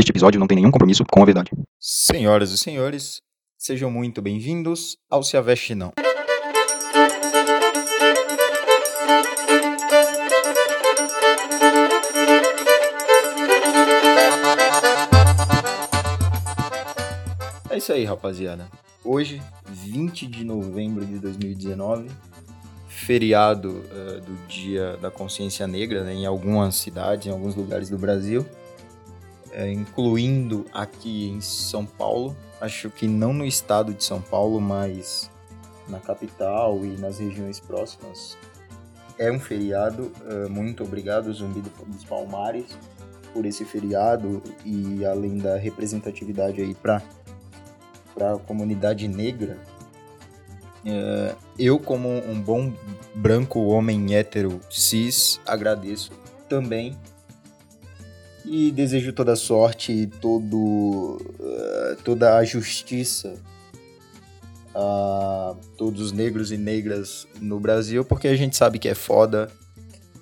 Este episódio não tem nenhum compromisso com a verdade. Senhoras e senhores, sejam muito bem-vindos ao Se Aveste Não. É isso aí, rapaziada. Hoje, 20 de novembro de 2019, feriado uh, do Dia da Consciência Negra né, em algumas cidades, em alguns lugares do Brasil, uh, incluindo aqui em São Paulo. Acho que não no estado de São Paulo, mas na capital e nas regiões próximas. É um feriado. Uh, muito obrigado, Zumbi dos Palmares, por esse feriado e além da representatividade aí para para a comunidade negra, é, eu, como um bom branco homem hétero cis, agradeço também e desejo toda sorte e todo, uh, toda a justiça a todos os negros e negras no Brasil, porque a gente sabe que é foda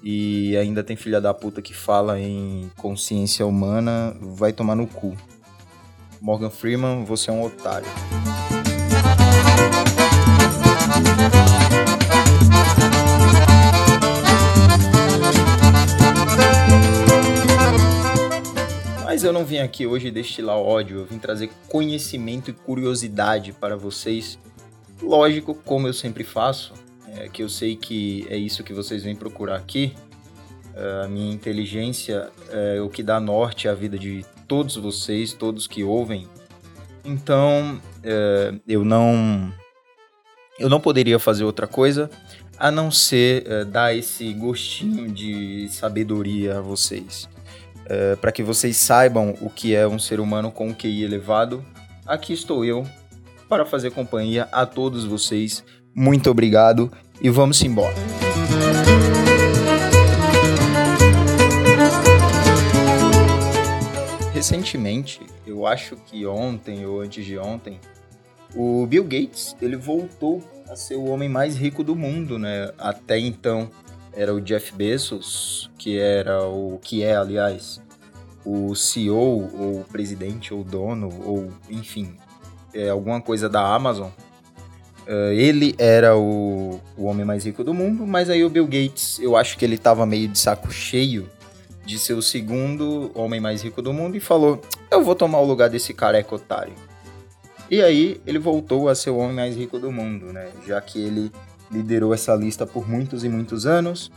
e ainda tem filha da puta que fala em consciência humana, vai tomar no cu. Morgan Freeman, você é um otário. Mas eu não vim aqui hoje destilar ódio, eu vim trazer conhecimento e curiosidade para vocês. Lógico, como eu sempre faço, é, que eu sei que é isso que vocês vêm procurar aqui. É, a minha inteligência é o que dá norte à vida de todos vocês, todos que ouvem. Então, é, eu não eu não poderia fazer outra coisa a não ser é, dar esse gostinho de sabedoria a vocês. É, para que vocês saibam o que é um ser humano com um QI elevado, aqui estou eu para fazer companhia a todos vocês. Muito obrigado e vamos embora. recentemente, eu acho que ontem ou antes de ontem, o Bill Gates ele voltou a ser o homem mais rico do mundo, né? Até então era o Jeff Bezos, que era o que é, aliás, o CEO ou presidente ou dono ou enfim, é alguma coisa da Amazon. Uh, ele era o, o homem mais rico do mundo, mas aí o Bill Gates, eu acho que ele tava meio de saco cheio de ser o segundo homem mais rico do mundo e falou: Eu vou tomar o lugar desse careca otário. E aí ele voltou a ser o homem mais rico do mundo, né? Já que ele liderou essa lista por muitos e muitos anos.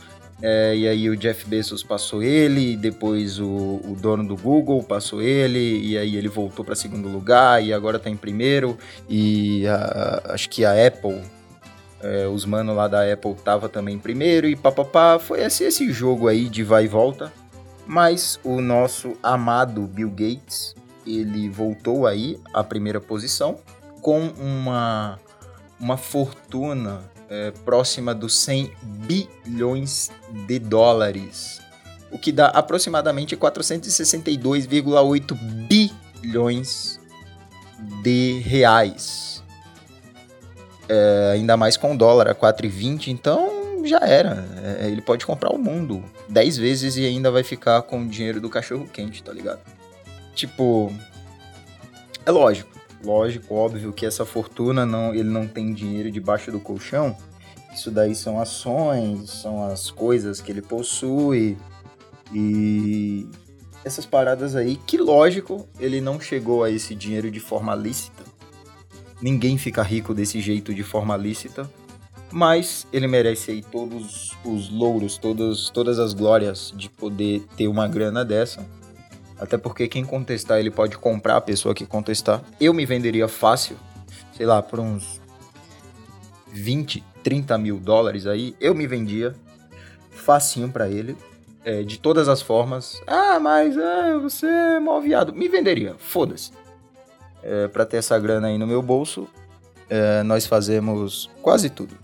É, e aí o Jeff Bezos passou ele, depois o, o dono do Google passou ele, e aí ele voltou para segundo lugar e agora está em primeiro. E a, acho que a Apple, é, os manos lá da Apple tava também em primeiro e papapá. Foi esse, esse jogo aí de vai e volta. Mas o nosso amado Bill Gates, ele voltou aí à primeira posição com uma, uma fortuna é, próxima dos 100 bilhões de dólares, o que dá aproximadamente 462,8 bilhões de reais. É, ainda mais com o dólar a 4,20, então já era. É, ele pode comprar o mundo 10 vezes e ainda vai ficar com o dinheiro do cachorro quente, tá ligado? Tipo, é lógico, lógico, óbvio que essa fortuna não, ele não tem dinheiro debaixo do colchão. Isso daí são ações, são as coisas que ele possui e essas paradas aí que lógico, ele não chegou a esse dinheiro de forma lícita. Ninguém fica rico desse jeito de forma lícita mas ele merece aí todos os louros, todas, todas as glórias de poder ter uma grana dessa. Até porque quem contestar, ele pode comprar a pessoa que contestar. Eu me venderia fácil, sei lá, por uns 20, 30 mil dólares aí. Eu me vendia facinho para ele, é, de todas as formas. Ah, mas é, você é mal viado. Me venderia, foda-se. É, para ter essa grana aí no meu bolso, é, nós fazemos quase tudo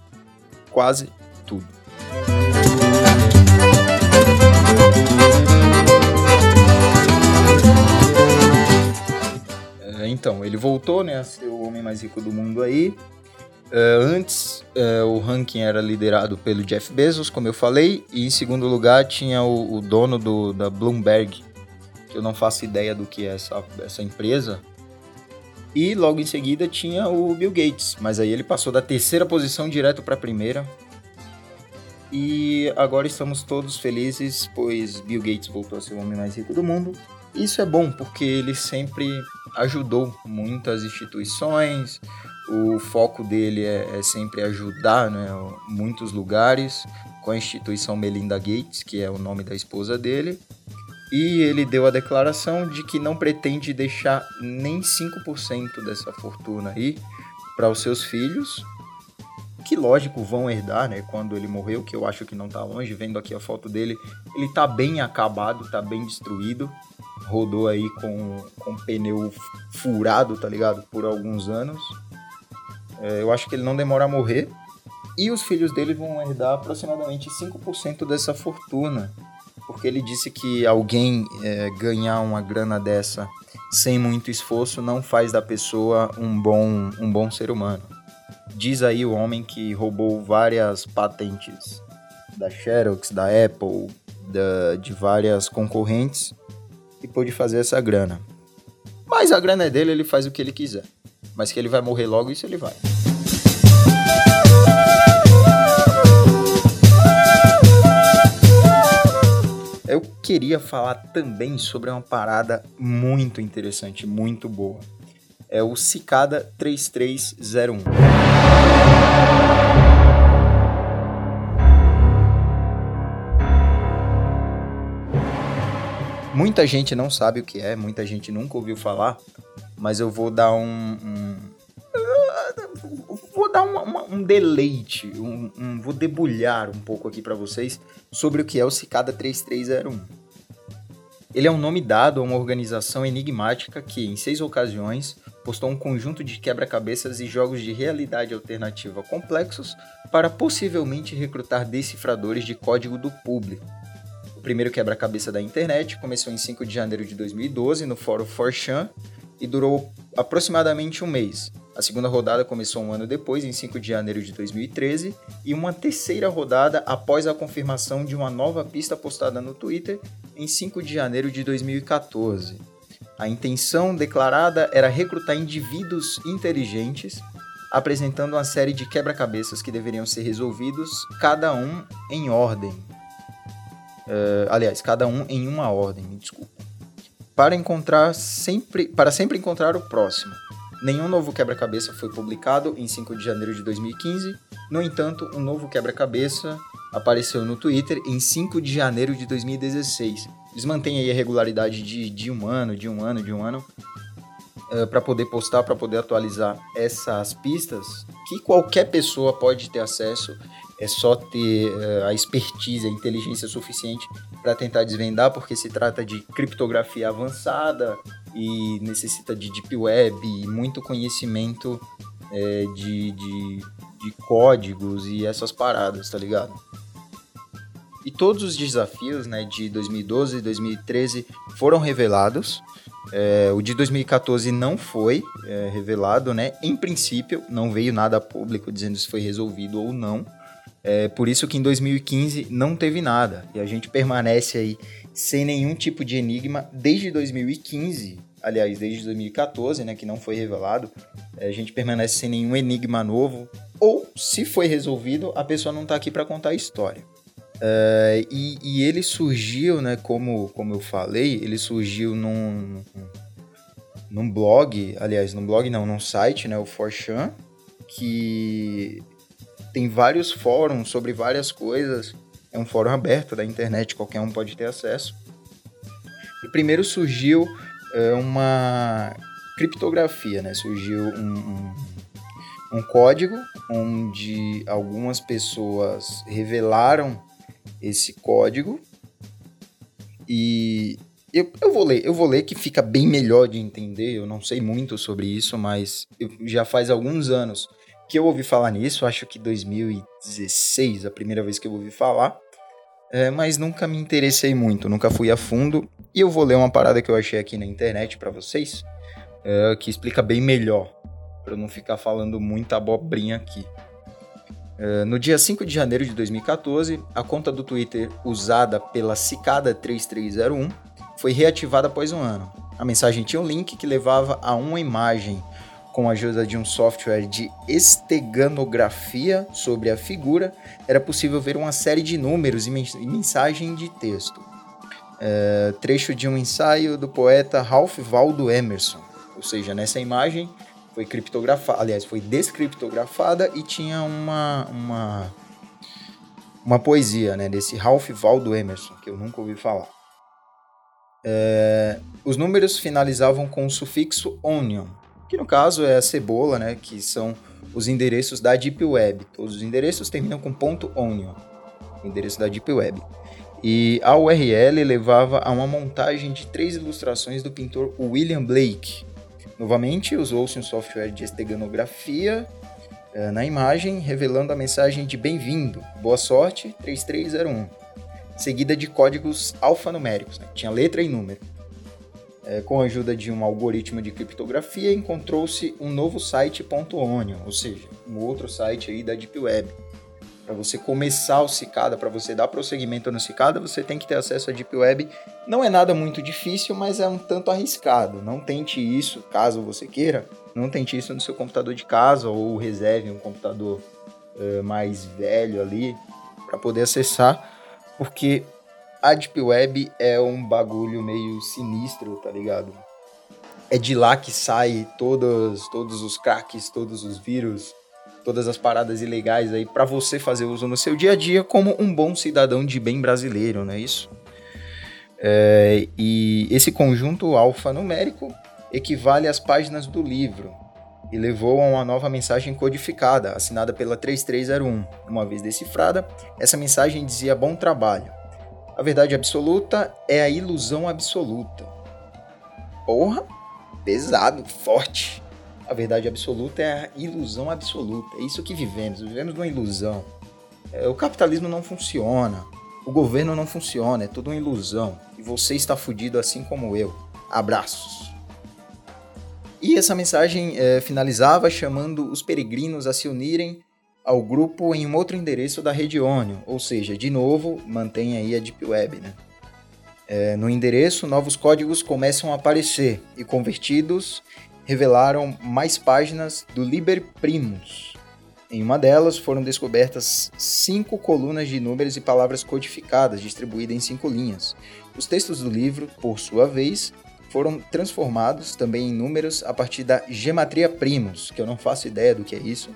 quase tudo. Então, ele voltou né, a ser o homem mais rico do mundo aí. Uh, antes, uh, o ranking era liderado pelo Jeff Bezos, como eu falei, e em segundo lugar tinha o, o dono do, da Bloomberg, que eu não faço ideia do que é essa, essa empresa. E logo em seguida tinha o Bill Gates, mas aí ele passou da terceira posição direto para a primeira. E agora estamos todos felizes, pois Bill Gates voltou a ser o homem mais rico do mundo. Isso é bom, porque ele sempre ajudou muitas instituições, o foco dele é, é sempre ajudar né, muitos lugares, com a instituição Melinda Gates, que é o nome da esposa dele. E ele deu a declaração de que não pretende deixar nem 5% dessa fortuna aí para os seus filhos, que lógico vão herdar, né, quando ele morreu, que eu acho que não tá longe, vendo aqui a foto dele, ele tá bem acabado, tá bem destruído, rodou aí com, com pneu furado, tá ligado, por alguns anos. É, eu acho que ele não demora a morrer, e os filhos dele vão herdar aproximadamente 5% dessa fortuna, porque ele disse que alguém é, ganhar uma grana dessa sem muito esforço não faz da pessoa um bom, um bom ser humano. Diz aí o homem que roubou várias patentes da Xerox, da Apple, da, de várias concorrentes e pôde fazer essa grana. Mas a grana é dele, ele faz o que ele quiser. Mas que ele vai morrer logo, isso ele vai. Eu queria falar também sobre uma parada muito interessante, muito boa é o Cicada 3301. Muita gente não sabe o que é, muita gente nunca ouviu falar, mas eu vou dar um. um vou dar um, deleite, um, um, vou debulhar um pouco aqui para vocês sobre o que é o Cicada 3301. Ele é um nome dado a uma organização enigmática que, em seis ocasiões, postou um conjunto de quebra-cabeças e jogos de realidade alternativa complexos para possivelmente recrutar decifradores de código do público. O primeiro quebra-cabeça da internet começou em 5 de janeiro de 2012 no fórum 4chan e durou aproximadamente um mês. A segunda rodada começou um ano depois, em 5 de janeiro de 2013, e uma terceira rodada após a confirmação de uma nova pista postada no Twitter em 5 de janeiro de 2014. A intenção declarada era recrutar indivíduos inteligentes, apresentando uma série de quebra-cabeças que deveriam ser resolvidos, cada um em ordem. Uh, aliás, cada um em uma ordem, me desculpa. Para encontrar sempre, para sempre encontrar o próximo. Nenhum novo quebra-cabeça foi publicado em 5 de janeiro de 2015. No entanto, um novo quebra-cabeça apareceu no Twitter em 5 de janeiro de 2016, eles mantêm aí a regularidade de, de um ano, de um ano, de um ano, uh, eh, para poder postar, para poder atualizar essas pistas que qualquer pessoa pode ter acesso. É só ter uh, a expertise, a inteligência suficiente para tentar desvendar, porque se trata de criptografia avançada e necessita de deep web e muito conhecimento é, de, de, de códigos e essas paradas, tá ligado? E todos os desafios né, de 2012 e 2013 foram revelados. É, o de 2014 não foi é, revelado, né? Em princípio, não veio nada público dizendo se foi resolvido ou não. É, por isso que em 2015 não teve nada. E a gente permanece aí sem nenhum tipo de enigma desde 2015. Aliás, desde 2014, né? Que não foi revelado. É, a gente permanece sem nenhum enigma novo. Ou, se foi resolvido, a pessoa não está aqui para contar a história. Uh, e, e, ele surgiu, né, como, como eu falei, ele surgiu num, num blog, aliás, num blog não, num site, né, o Forchan, que tem vários fóruns sobre várias coisas. É um fórum aberto da internet, qualquer um pode ter acesso. E primeiro surgiu uh, uma criptografia, né? Surgiu um, um, um código onde algumas pessoas revelaram esse código e eu, eu vou ler, eu vou ler que fica bem melhor de entender. Eu não sei muito sobre isso, mas eu, já faz alguns anos que eu ouvi falar nisso. Acho que 2016, a primeira vez que eu ouvi falar. É, mas nunca me interessei muito, nunca fui a fundo. E eu vou ler uma parada que eu achei aqui na internet para vocês, é, que explica bem melhor, para não ficar falando muita abobrinha aqui. Uh, no dia 5 de janeiro de 2014, a conta do Twitter usada pela Cicada3301 foi reativada após um ano. A mensagem tinha um link que levava a uma imagem com a ajuda de um software de esteganografia sobre a figura, era possível ver uma série de números e mensagem de texto. É, trecho de um ensaio do poeta Ralph Waldo Emerson. Ou seja, nessa imagem foi criptografada, aliás, foi descriptografada e tinha uma, uma, uma poesia né, desse Ralph Waldo Emerson, que eu nunca ouvi falar. É, os números finalizavam com o sufixo onion, que no caso é a cebola, né, que são os endereços da Deep Web. Todos os endereços terminam com .onion, o endereço da Deep Web. E a URL levava a uma montagem de três ilustrações do pintor William Blake, Novamente, usou-se um software de esteganografia uh, na imagem, revelando a mensagem de bem-vindo, boa sorte, 3301, seguida de códigos alfanuméricos, né? tinha letra e número. Uh, com a ajuda de um algoritmo de criptografia, encontrou-se um novo site .onion, ou seja, um outro site aí da Deep Web para você começar o Cicada, para você dar prosseguimento no Cicada, você tem que ter acesso à Deep Web. Não é nada muito difícil, mas é um tanto arriscado. Não tente isso, caso você queira, não tente isso no seu computador de casa ou reserve um computador uh, mais velho ali para poder acessar, porque a Deep Web é um bagulho meio sinistro, tá ligado? É de lá que sai todos, todos os craques, todos os vírus, todas as paradas ilegais aí para você fazer uso no seu dia a dia como um bom cidadão de bem brasileiro, não é isso? É, e esse conjunto alfanumérico equivale às páginas do livro e levou a uma nova mensagem codificada, assinada pela 3301. Uma vez decifrada, essa mensagem dizia bom trabalho. A verdade absoluta é a ilusão absoluta. Porra, pesado, forte. A verdade absoluta é a ilusão absoluta. É isso que vivemos. Vivemos numa ilusão. É, o capitalismo não funciona. O governo não funciona. É tudo uma ilusão. E você está fudido assim como eu. Abraços. E essa mensagem é, finalizava chamando os peregrinos a se unirem ao grupo em um outro endereço da rede Onion, ou seja, de novo, mantém aí a Deep Web, né? É, no endereço, novos códigos começam a aparecer e convertidos revelaram mais páginas do Liber Primus. Em uma delas foram descobertas cinco colunas de números e palavras codificadas, distribuídas em cinco linhas. Os textos do livro, por sua vez, foram transformados também em números a partir da gematria primus, que eu não faço ideia do que é isso,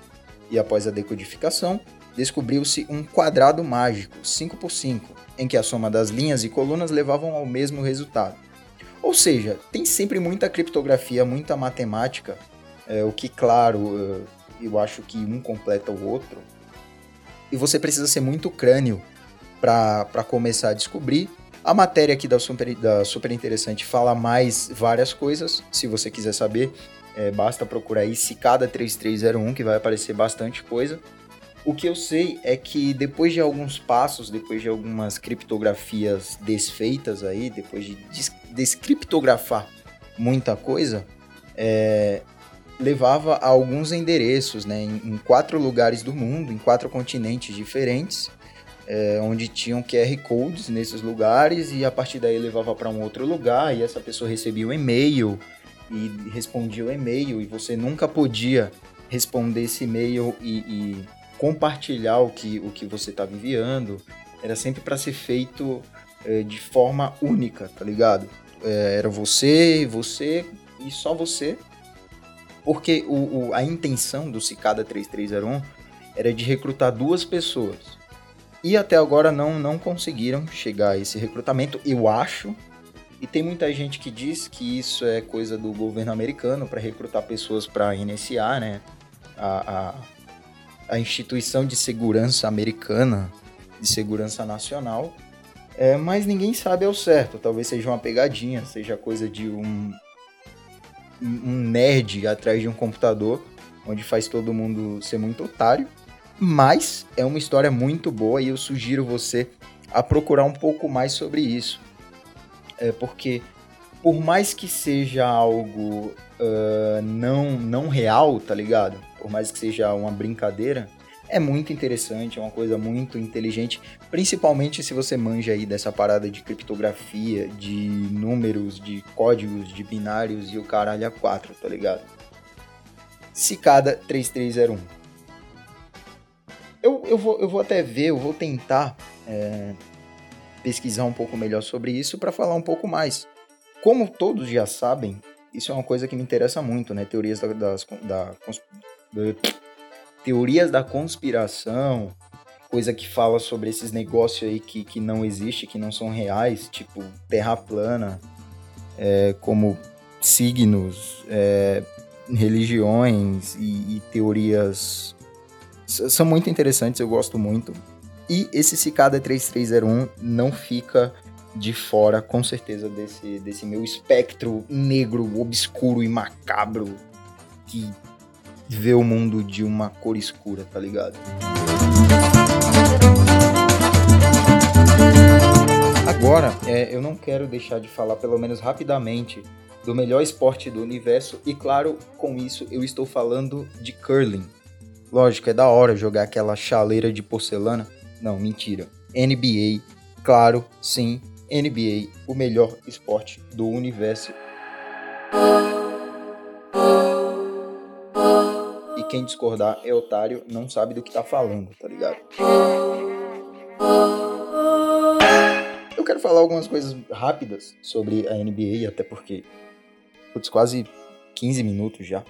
e após a decodificação, descobriu-se um quadrado mágico, 5 por 5, em que a soma das linhas e colunas levavam ao mesmo resultado. Ou seja, tem sempre muita criptografia, muita matemática, é, o que, claro, eu acho que um completa o outro. E você precisa ser muito crânio para começar a descobrir. A matéria aqui da Super, da Super Interessante fala mais várias coisas. Se você quiser saber, é, basta procurar aí Cicada 3301, que vai aparecer bastante coisa. O que eu sei é que depois de alguns passos, depois de algumas criptografias desfeitas aí, depois de descriptografar muita coisa, é, levava a alguns endereços, né, em, em, quatro lugares do mundo, em quatro continentes diferentes, é, onde tinham QR codes nesses lugares e a partir daí levava para um outro lugar e essa pessoa recebia um e-mail e respondia o e-mail e você nunca podia responder esse e-mail e, e compartilhar o que, o que você estava enviando. Era sempre para ser feito é, de forma única, tá ligado? É, era você, você e só você. Porque o, o, a intenção do Cicada 3301 era de recrutar duas pessoas. E até agora não, não conseguiram chegar a esse recrutamento, eu acho. E tem muita gente que diz que isso é coisa do governo americano para recrutar pessoas para NSA, né? A, a, a instituição de segurança americana, de segurança nacional, é, mas ninguém sabe ao certo. Talvez seja uma pegadinha, seja coisa de um, um nerd atrás de um computador, onde faz todo mundo ser muito otário. Mas é uma história muito boa e eu sugiro você a procurar um pouco mais sobre isso. É porque, por mais que seja algo uh, não, não real, tá ligado? por mais que seja uma brincadeira, é muito interessante, é uma coisa muito inteligente, principalmente se você manja aí dessa parada de criptografia, de números, de códigos, de binários e o caralho a 4, tá ligado? Cicada 3301. Eu, eu, vou, eu vou até ver, eu vou tentar é, pesquisar um pouco melhor sobre isso para falar um pouco mais. Como todos já sabem, isso é uma coisa que me interessa muito, né? Teorias da, das, da, teorias da conspiração, coisa que fala sobre esses negócios aí que, que não existe, que não são reais, tipo terra plana, é, como signos, é, religiões e, e, teorias são muito interessantes, eu gosto muito. E esse Cicada 3301 não fica de fora, com certeza, desse, desse meu espectro negro, obscuro e macabro que ver o mundo de uma cor escura, tá ligado? Agora, é, eu não quero deixar de falar, pelo menos rapidamente, do melhor esporte do universo, e claro, com isso eu estou falando de curling. Lógico, é da hora jogar aquela chaleira de porcelana. Não, mentira. NBA, claro, sim, NBA, o melhor esporte do universo. quem discordar é otário, não sabe do que tá falando, tá ligado? Eu quero falar algumas coisas rápidas sobre a NBA, até porque, putz, quase 15 minutos já.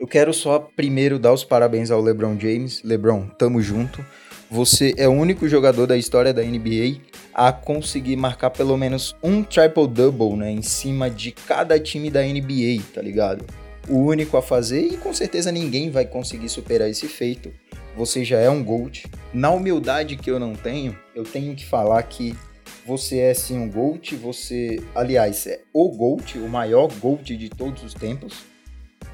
Eu quero só primeiro dar os parabéns ao LeBron James. LeBron, tamo junto. Você é o único jogador da história da NBA a conseguir marcar pelo menos um triple-double, né, em cima de cada time da NBA, tá ligado? o único a fazer e com certeza ninguém vai conseguir superar esse feito. Você já é um GOAT. Na humildade que eu não tenho, eu tenho que falar que você é sim um GOAT, você, aliás, é o GOAT, o maior GOAT de todos os tempos.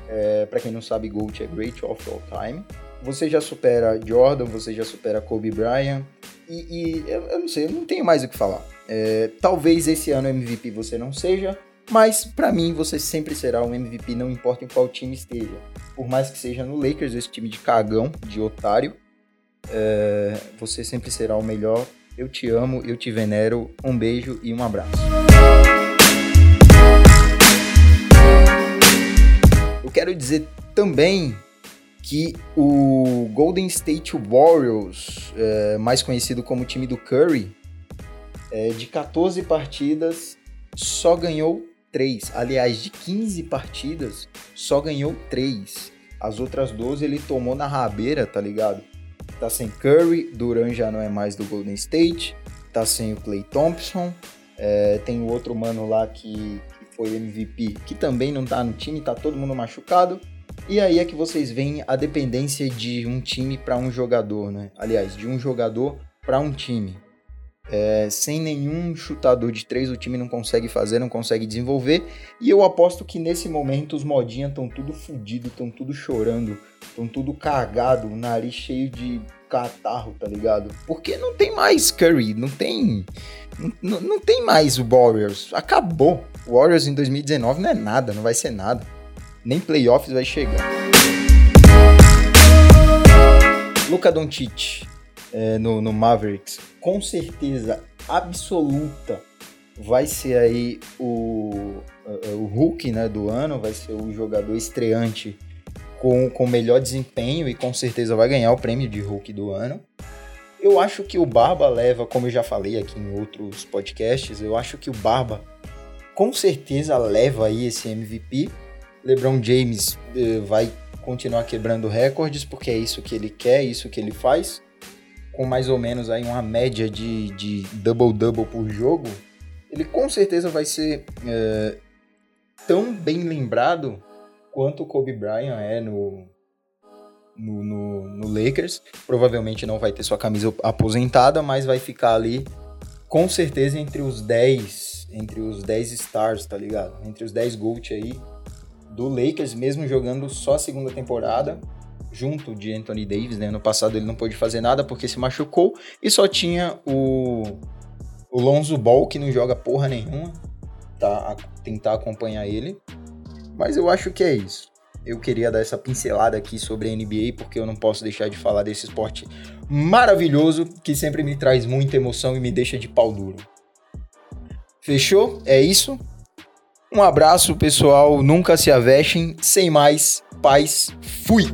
É, para quem não sabe, GOAT é Great of All Time. Você já supera Jordan, você já supera Kobe Bryant. E, e eu, eu, não sei, eu não tenho mais o que falar. É, talvez esse ano MVP você não seja, mas para mim você sempre será um MVP, não importa em qual time esteja. Por mais que seja no Lakers, esse time de cagão, de otário, é, você sempre será o melhor. Eu te amo, eu te venero. Um beijo e um abraço. Eu quero dizer também que o Golden State Warriors, é, mais conhecido como time do Curry, é, de 14 partidas, só ganhou 3. Aliás, de 15 partidas, só ganhou 3. As outras 12 ele tomou na rabeira, tá ligado? Tá sem Curry, Duran já não é mais do Golden State, tá sem o Clay Thompson, é, tem o outro mano lá que, que foi MVP, que também não tá no time, tá todo mundo machucado. E aí é que vocês veem a dependência de um time para um jogador, né? Aliás, de um jogador para um time. É, sem nenhum chutador de três, o time não consegue fazer, não consegue desenvolver. E eu aposto que nesse momento os modinhas estão tudo fudido, estão tudo chorando, estão tudo cagado, o nariz cheio de catarro, tá ligado? Porque não tem mais Curry, não tem. Não, não tem mais o Warriors. Acabou. O Warriors em 2019 não é nada, não vai ser nada. Nem playoffs vai chegar. Luca Doncic é, no, no Mavericks, com certeza absoluta vai ser aí o, o Hulk né, do ano, vai ser o jogador estreante com, com melhor desempenho e com certeza vai ganhar o prêmio de Hulk do ano. Eu acho que o Barba leva, como eu já falei aqui em outros podcasts, eu acho que o Barba com certeza leva aí esse MVP. LeBron James eh, vai continuar quebrando recordes porque é isso que ele quer, isso que ele faz com mais ou menos aí uma média de, de double-double por jogo, ele com certeza vai ser é, tão bem lembrado quanto o Kobe Bryant é no, no, no, no, Lakers. Provavelmente não vai ter sua camisa aposentada, mas vai ficar ali com certeza entre os 10, entre os 10 stars, tá ligado? Entre os 10 GOAT aí do Lakers, mesmo jogando só a segunda temporada, junto de Anthony Davis, né? no passado ele não pôde fazer nada porque se machucou e só tinha o, o Lonzo Ball, que não joga porra nenhuma, tá? A tentar acompanhar ele. Mas eu acho que é isso. Eu queria dar essa pincelada aqui sobre a NBA, porque eu não posso deixar de falar desse esporte maravilhoso que sempre me traz muita emoção e me deixa de pau duro. Fechou? É isso? Um abraço, pessoal. Nunca se avexem. Sem mais, paz. Fui!